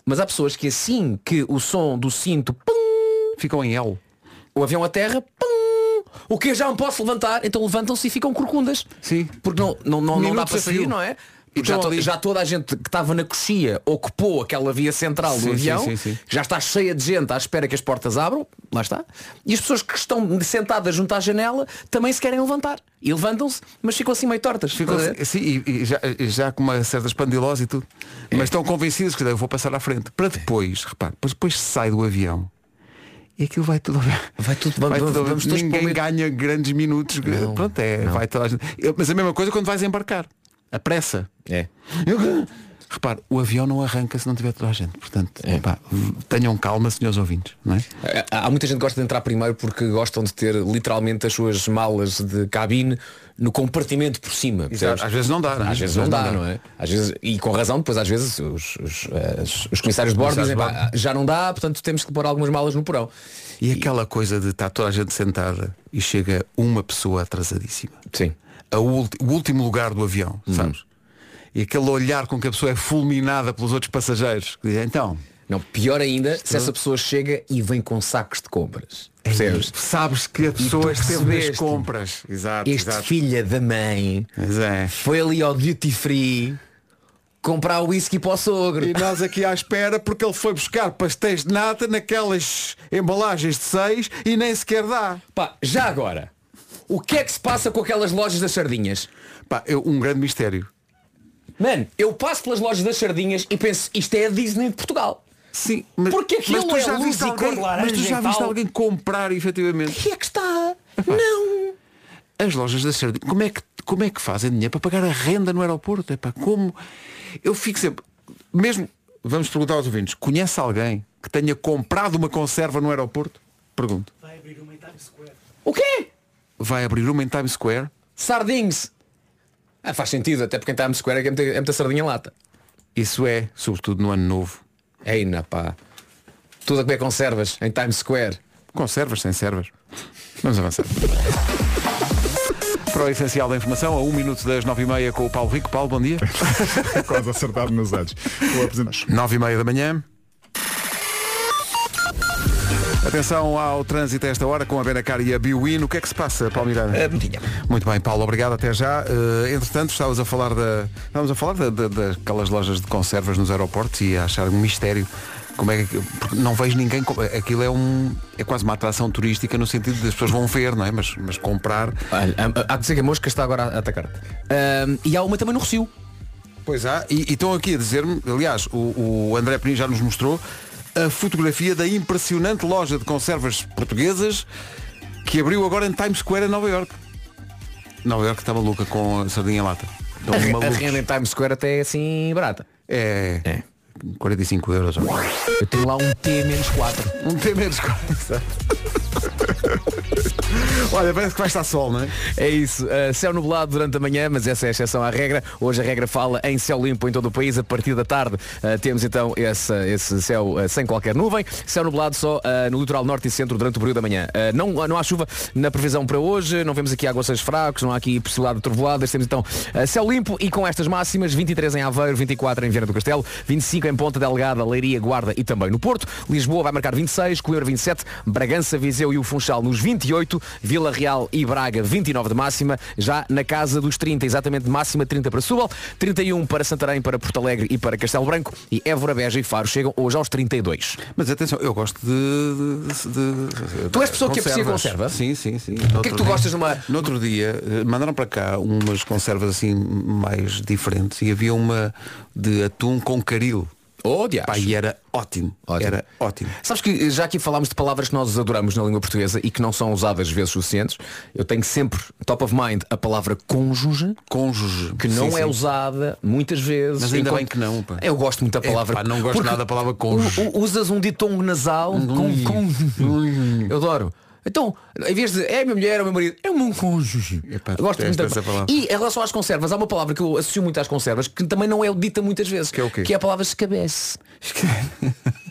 Mas há pessoas que assim que o som do cinto pum, Ficam em L. o avião a terra, pum, o que eu já não posso levantar, então levantam-se e ficam corcundas. Sim. Porque não, não, não, não dá para sair, não é? Já, to- já toda a gente que estava na coxia ocupou aquela via central Sim, do avião, sim, sim. já está cheia de gente à espera que as portas abram, lá está, e as pessoas que estão sentadas junto à janela também se querem levantar. E levantam-se, mas ficam assim meio tortas. Ficam, Estás a ver? sim, e, e já, já com uma certa espandilose e tudo. Mas estão convencidos que eu vou passar à frente. Para depois, repare, depois, sai do avião e aquilo vai tudo Vai tudo, vai vamos, tudo- vamos Ninguém ganha grandes minutos. Não, Pronto, é, vai toda a gente. Mas a mesma coisa quando vais embarcar. A pressa. É. Repare, o avião não arranca se não tiver toda a gente. Portanto, É. tenham calma, senhores ouvintes. Não é? Há há muita gente que gosta de entrar primeiro porque gostam de ter literalmente as suas malas de cabine no compartimento por cima. percebes? Às vezes não dá, não é? Às vezes não dá, não é? Às vezes, e com razão, depois às vezes os, os, as- os comissários de bordo dizem "Pá, já não dá, portanto temos que pôr algumas malas no porão. E aquela coisa de estar toda a gente sentada e chega uma pessoa atrasadíssima. Sim. A o último lugar do avião, sabes? E aquele olhar com que a pessoa é fulminada pelos outros passageiros. Que dizem, então, Não, pior ainda, se essa pessoa chega e vem com sacos de compras. Percebes? Sabes que a pessoa esteve nas compras. Exato, Este exato. filha da mãe é. foi ali ao duty free comprar whisky para o sogro. E nós aqui à espera porque ele foi buscar pastéis de nata naquelas embalagens de seis e nem sequer dá. Pá, já agora, o que é que se passa com aquelas lojas das sardinhas? Pá, eu, um grande mistério. Mano, eu passo pelas lojas das sardinhas e penso, isto é a Disney de Portugal. Sim, mas, Porque aquilo mas tu é já luz viste e alguém, cor laranja mas tu já viste alguém comprar efetivamente. Onde é que está? Não. As lojas da sardinha, como é que como é que fazem dinheiro para pagar a renda no aeroporto? Epá, como eu fico sempre, mesmo vamos perguntar aos ouvintes, conhece alguém que tenha comprado uma conserva no aeroporto? Pergunto. O quê? Vai abrir uma em Times Square? Sardinhos. Ah, faz sentido, até porque em Times Square é que é muita, é muita sardinha lata. Isso é, sobretudo no ano novo. Ei, na pá. Tudo a comer conservas em Times Square. Conservas sem servas. Vamos avançar. Para o essencial da informação, a um minuto das nove e meia com o Paulo Rico. Paulo, bom dia. (laughs) Quase acertado nos anos. O apresentador. Nove e meia da manhã. Atenção ao trânsito a esta hora com a Benacar e a Biwin. O que é que se passa, Paulo Miranda? Muito bem, Paulo, obrigado, até já. Eh, entretanto, estávamos a falar da. Estávamos a falar da, da- daquelas lojas de conservas nos aeroportos e a achar um mistério. Como é que. Porque não vejo ninguém. Aquilo é um. É quase uma atração turística no sentido de as pessoas vão ver, não é? Mas, mas comprar. Olha, há de dizer que a mosca está agora a atacar-te. E há uma também no Rocio. Pois há, e, e estão aqui a dizer-me, aliás, o, o André Penin já nos mostrou a fotografia da impressionante loja de conservas portuguesas que abriu agora em Times Square em Nova York. Nova York está maluca com a sardinha em lata. Estão A, a renda em Times Square até é assim barata. É, É. 45 euros. Eu tenho lá um T-4. Um T menos quatro. (laughs) (laughs) Olha, parece que vai estar sol, não é? É isso. Uh, céu nublado durante a manhã, mas essa é a exceção à regra. Hoje a regra fala em céu limpo em todo o país. A partir da tarde uh, temos então esse, esse céu uh, sem qualquer nuvem. Céu nublado só no litoral norte e centro durante o período da manhã. Não, não há chuva na previsão para hoje. Não vemos aqui aguaceiros fracos. Não há aqui possibilidade de trovoadas. Temos então céu limpo e com estas máximas 23 em Aveiro, 24 em Viana do Castelo, 25 em Ponta Delgada, Leiria, Guarda e também no Porto. Lisboa vai marcar 26, Coimbra 27, Bragança, Viseu e o Funchal nos 28, Vila Real e Braga 29 de máxima, já na casa dos 30, exatamente de máxima 30 para Setúbal, 31 para Santarém, para Porto Alegre e para Castelo Branco e Évora, Beja e Faro chegam hoje aos 32. Mas atenção, eu gosto de. de- de- Tu és pessoa que aprecia conservas. conserva? Sim, sim, sim. O que é que tu gostas numa... No outro dia eh, mandaram para cá umas conservas assim mais diferentes e havia uma de atum com caril. Oh. Pá, e era ótimo. Ótimo. Era ótimo. Sabes que já aqui falámos de palavras que nós adoramos na língua portuguesa e que não são usadas vezes suficientes. Eu tenho sempre top of mind a palavra cônjuge, Cônjuge. que não Sim, é sim. usada muitas vezes. Mas ainda bem que não, pá. Eu gosto muito da palavra. Epá, não gosto nada da palavra cônjuge. Usas um ditongo nasal com, com- Eu adoro. Então, em vez de é minha mulher ou meu marido, é o meu cônjuge. Epá, gosto muito detesto da essa palavra. E em relação às conservas, há uma palavra que eu associo muito às conservas que também não é dita muitas vezes. Que é o quê? Que é a palavra escabeche. (laughs)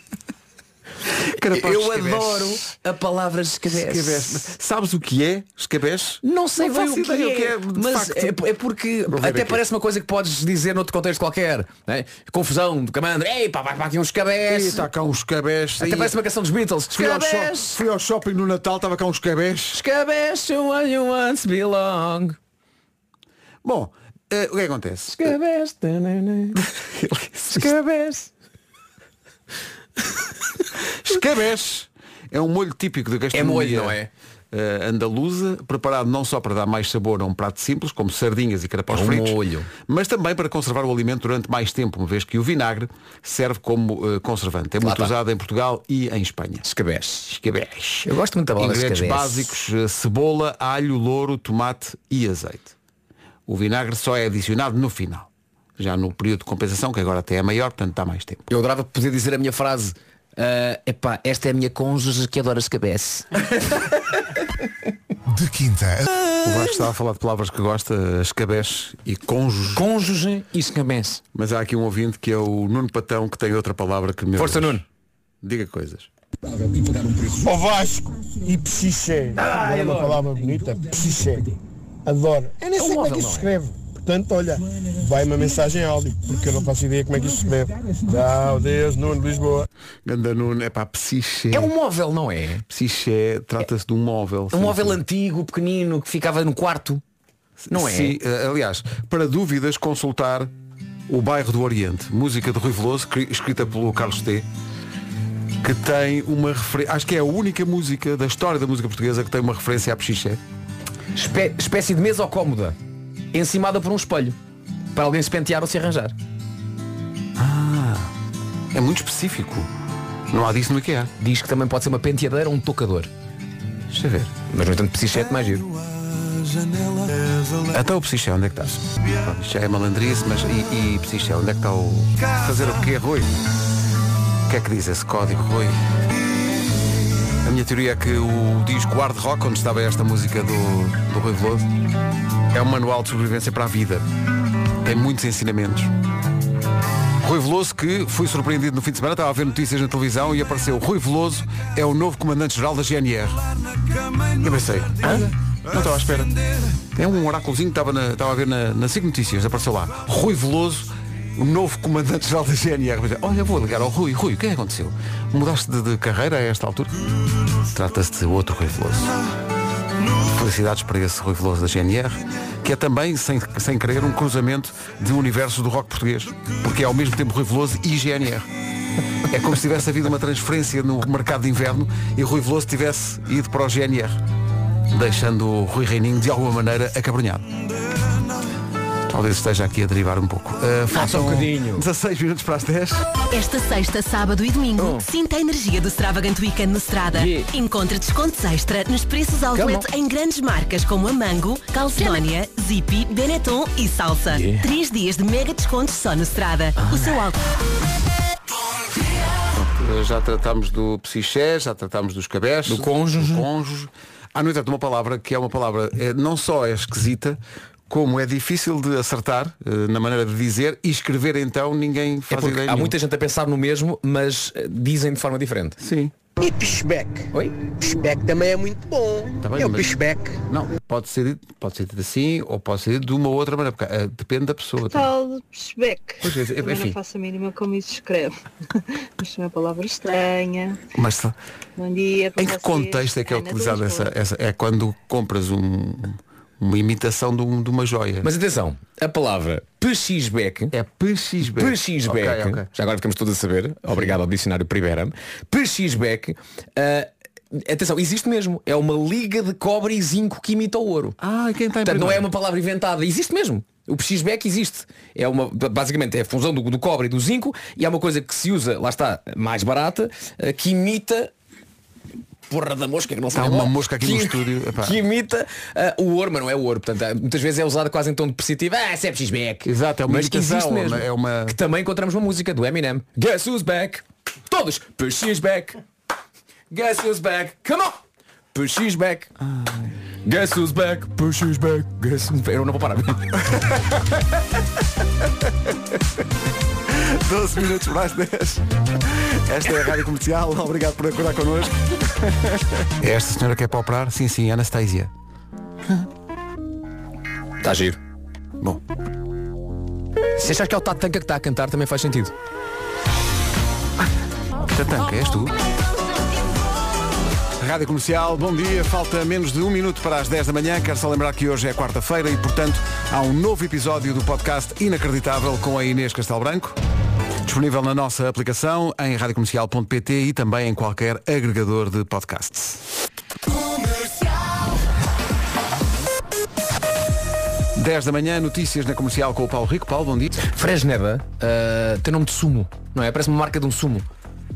Carapaz Eu escabeche. adoro a palavra escabeche. Escabeche. Sabes o que é escabeche? Não sei Não bem o que, é, o que é, de mas é, é porque até aqui. parece uma coisa que podes dizer noutro contexto qualquer. Né? Confusão do camandro. Ei, pá, vai para aqui uns Ih, escabeche. Está cá uns escabeches. Até parece uma canção dos Beatles. fui, ao shop- Escabeche. fui ao shopping no Natal, estava cá uns escabeches. Escabeche where you once belong. Bom, eh, o que é que acontece? Escabeche. (laughs) tanana. Escabeche. (laughs) Escabeche é um molho típico da gastronomia molho, não é? eh, andaluza, preparado não só para dar mais sabor a um prato simples, como sardinhas e carapós É um fritos, molho. mas também para conservar o alimento durante mais tempo, uma vez que o vinagre serve como eh, conservante. É muito está. usado em Portugal e em Espanha. Escabeche. Escabeche. Eu gosto muito da palavra Ingredientes escabeche. básicos, eh, cebola, alho, louro, tomate e azeite. O vinagre só é adicionado no final. Já no período de compensação, que agora até é maior, portanto está mais tempo. Eu adorava poder dizer a minha frase. ah, epá, esta é a minha cônjuge que adora escabeche. (laughs) De quinta. O Vasco estava a falar de palavras que gosta, escabeche e cônjuge. Cônjuge e escabeche. Mas há aqui um ouvinte que é o Nuno Patão que tem outra palavra que me Força, Nuno. Diga coisas. Ó Vasco e psiché. Ah, é uma palavra bonita, psiché. Adoro. Eu nem É um sei como é que isso se escreve. Portanto, olha, vai uma mensagem áudio, porque eu não faço ideia como é que isto se escreve. Tchau, Deus, Nuno de Lisboa. Ganda Nuno, é pá, psiché. É um móvel, não é? Psiché, trata-se de um móvel. Um móvel antigo, pequenino, que ficava no quarto. Não é? Sim, eh, aliás, para dúvidas, consultar o Bairro do Oriente, música de Rui Veloso, cri- escrita pelo Carlos T, que tem uma referência, acho que é a única música da história da música portuguesa que tem uma referência a Pchiché. Espé- espécie de mesa ou cómoda, encimada por um espelho, para alguém se pentear ou se arranjar. Ah, é muito específico. Não há disso no IKEA. Diz que também pode ser uma penteadeira ou um tocador. Deixa eu ver. Mas no entanto, psichete mais giro. Até o Psiché, onde é que estás? Isto já é malandrice, mas e, e Psiché, onde é que está o. Fazer o quê, Rui? O que é que diz esse código, Rui? A minha teoria é que o disco Hard Rock, onde estava esta música do, do Rui Veloso, é um manual de sobrevivência para a vida. Tem muitos ensinamentos. Rui Veloso que fui surpreendido no fim de semana, estava a ver notícias na televisão e apareceu Rui Veloso é o novo comandante-geral da GNR. Eu pensei, hã? Não estava à espera. É um oráculozinho que estava, na- estava a ver na, na Notícias, apareceu lá. Rui Veloso, o novo comandante-geral da GNR. Olha, vou ligar ao Rui. Rui, o que é que aconteceu? Mudaste de, de carreira a esta altura? Trata-se de outro Rui Veloso. Felicidades para esse Rui Veloso da GNR, que é também, sem, sem querer, um cruzamento de universos do rock português. Porque é ao mesmo tempo Rui Veloso e GNR. É como se tivesse havido uma transferência no mercado de inverno e Rui Veloso tivesse ido para o GNR, deixando o Rui Reininho de alguma maneira acabrunhado. Talvez esteja aqui a derivar um pouco. Uh, faltam um bocadinho. 16 minutos para as 10. Esta sexta, sábado e domingo, Oh. sinta a energia do Extravagant Weekend no Strada. Yeah. Encontre descontos extra nos preços outlet em grandes marcas como a Mango, Calcedonia, Zippy, Benetton e Salsa. Yeah. Três dias de mega descontos só no Strada. O seu outlet. Uh, Já tratámos do psiché, já tratámos dos cabeços. Do cônjuge. do cônjuge. Há, no entanto, uma palavra que é uma palavra, é, não só é esquisita, como é difícil de acertar eh, na maneira de dizer e escrever então ninguém É faz porque ideia há nenhuma. muita gente a pensar no mesmo, mas eh, dizem de forma diferente. Sim. E pushback? Oi? Pushback também é muito bom. Tá bem, é o mas- pushback. Não, pode ser pode ser dito assim ou pode ser dito de uma outra maneira, porque eh, depende da pessoa. Tal de pushback. Pois é, Também enfim. não faço a mínima como isso escreve. (laughs) Mas é uma palavra estranha. Mas Bom dia em que vocês. contexto é que é utilizada essa, essa? É quando compras um- uma imitação de, um- de uma joia. Mas atenção, a palavra pexisbeck é pexisbeck. Pexisbeck, Ok, ok. já agora ficamos todos a saber, obrigado ao dicionário Primeira. Pexisbeck, ah, atenção, existe mesmo, é uma liga de cobre e zinco que imita o ouro. Ah, quem está Portanto, não é uma palavra inventada, existe mesmo. O pexisbeck existe. É uma, basicamente é a fusão do, do cobre e do zinco e é uma coisa que se usa, lá está, mais barata, ah, que imita porra da mosca que não sei Está agora, uma mosca aqui no que- estúdio, epá. que imita ah, o ouro, mas não é o ouro. Portanto, ah, muitas vezes é usado quase em tom depreciativo. Ah, é pexisbeck. Exato, é uma mas imitação, existe mesmo. é uma- Que também encontramos uma música do Eminem. Guess who's back? Todos. Pexisbeck. Guess who's back? Come on. Pexisbeck. Guess who's back? Pexisbeck. Guess who's back? Eu não vou parar. (laughs) 12 minutos as 10. Esta é a Rádio Comercial. (laughs) Obrigado por acordar connosco. É esta senhora que é para operar? Sim, sim, Anastasia. Está giro. Bom. Se achas que é o Tatanka que está a cantar, também faz sentido. Tatanka, és tu? Rádio Comercial, bom dia. Falta menos de um minuto para as 10 da manhã. Quero só lembrar que hoje é quarta-feira e, portanto, há um novo episódio do podcast Inacreditável com a Inês Castelo Branco. Disponível na nossa aplicação em radiocomercial.pt e também em qualquer agregador de podcasts. 10 da manhã, notícias na comercial com o Paulo Rico. Paulo, bom dia. Fresneda ah, tem nome de sumo, não é? Parece uma marca de um sumo.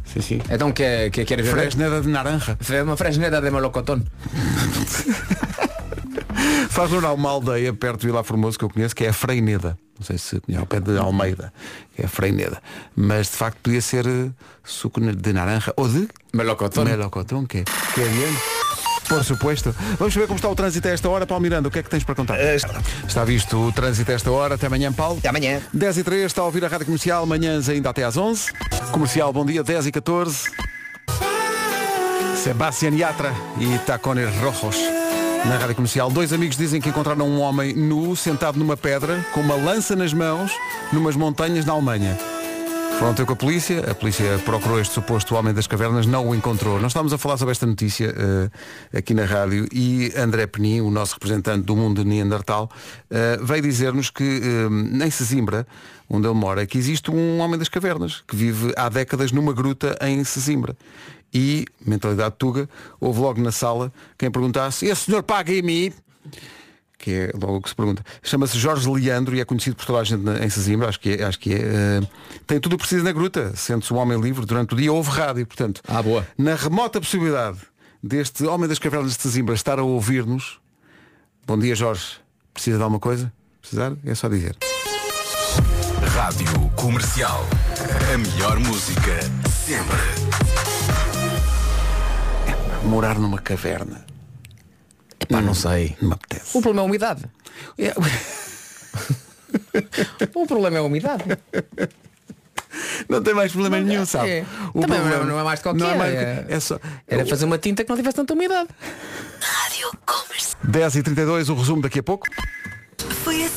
Sim, sim. Então que, que quer ver? Fresneda de naranja. Uma fresneda de melocotón. (laughs) (laughs) Faz lembrar uma aldeia perto de Vila Formoso que eu conheço, que é a Freineda. Não sei se conhece, ao pé de Almeida, que é a Freineda. Mas de facto podia ser eh, suco de naranja ou de melocotón. Melocotón, que, que é bien. Por supuesto. Vamos ver como está o trânsito a esta hora. Paulo Miranda, o que é que tens para contar? Está visto o trânsito a esta hora. Até amanhã, Paulo. Até amanhã. 10 e 3, está a ouvir a Rádio Comercial. Manhãs ainda até às 11. Comercial, bom dia. 10 e 14. Sebastián Yatra e Tacones Rojos. Na rádio comercial, dois amigos dizem que encontraram um homem nu sentado numa pedra com uma lança nas mãos numas montanhas na Alemanha. Foram ter com a polícia, a polícia procurou este suposto homem das cavernas, não o encontrou. Nós estávamos a falar sobre esta notícia eh, aqui na rádio e André Penin, o nosso representante do mundo Neandertal, eh, veio dizer-nos que eh, em Sesimbra, onde ele mora, que existe um homem das cavernas, que vive há décadas numa gruta em Sesimbra. E, mentalidade tuga, houve logo na sala quem perguntasse, esse senhor paga em mim? que é logo o que se pergunta. Chama-se Jorge Leandro e é conhecido por toda a gente em Sesimbra, acho que é. Acho que é eh, tem tudo o que precisa na gruta, sente-se um homem livre durante o dia, houve rádio, portanto. Ah, boa. Na remota possibilidade deste homem das cavernas de Sesimbra estar a ouvir-nos, bom dia Jorge, precisa de alguma coisa? Precisar? É só dizer. Rádio Comercial. A melhor música sempre. Morar numa caverna. Epá, não sei. Não me apetece. O problema é a umidade. É. (laughs) o problema é a umidade. Não tem mais problema nenhum, sabe? É. O Também não é- problema- não é mais de qualquer. não é mais- é, é só- Era fazer uma tinta que não tivesse tanta umidade. 10 e 32 o resumo daqui a pouco.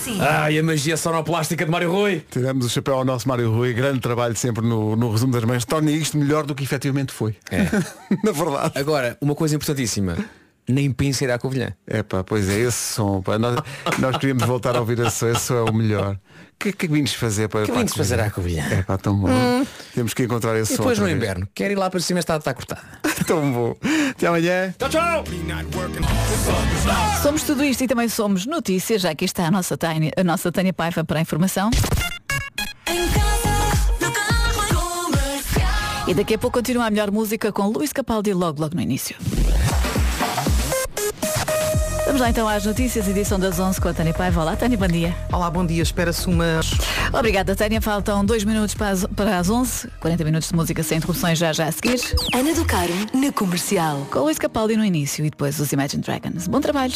Assim. Ai, a magia sonoplástica de Mário Rui. Tiramos o chapéu ao nosso Mário Rui, grande trabalho sempre no, no resumo das mães. Torna isto melhor do que efetivamente foi. É. (laughs) Na verdade. Agora, uma coisa importantíssima. Nem pense ir à Covilhã. É pá, pois é, esse som. Pá. Nós, nós queríamos voltar a ouvir esse som, esse som é o melhor. O que, que vinhos fazer para Que vinhos fazer à Covilhã? É pá, tão bom. Hum. Temos que encontrar esse E depois no vez. inverno. Quer ir lá para cima, está, está cortada. (laughs) tão bom. Até amanhã. Tchau, tchau. Somos tudo isto e também somos notícias, já que está a nossa Tânia, a nossa Tânia Paiva para a informação. E daqui a pouco continua a melhor música com Luís Capaldi logo logo no início. Vamos lá então às notícias, edição das 11 com a Tânia Paiva. Olá Tânia, bom dia. Olá, bom dia. Espera-se uma... Obrigada Tânia, faltam dois minutos para as, para as 11, 40 minutos de música sem interrupções já já a seguir. Ana do Caro, na comercial. Com Luís Capaldi no início e depois os Imagine Dragons. Bom trabalho.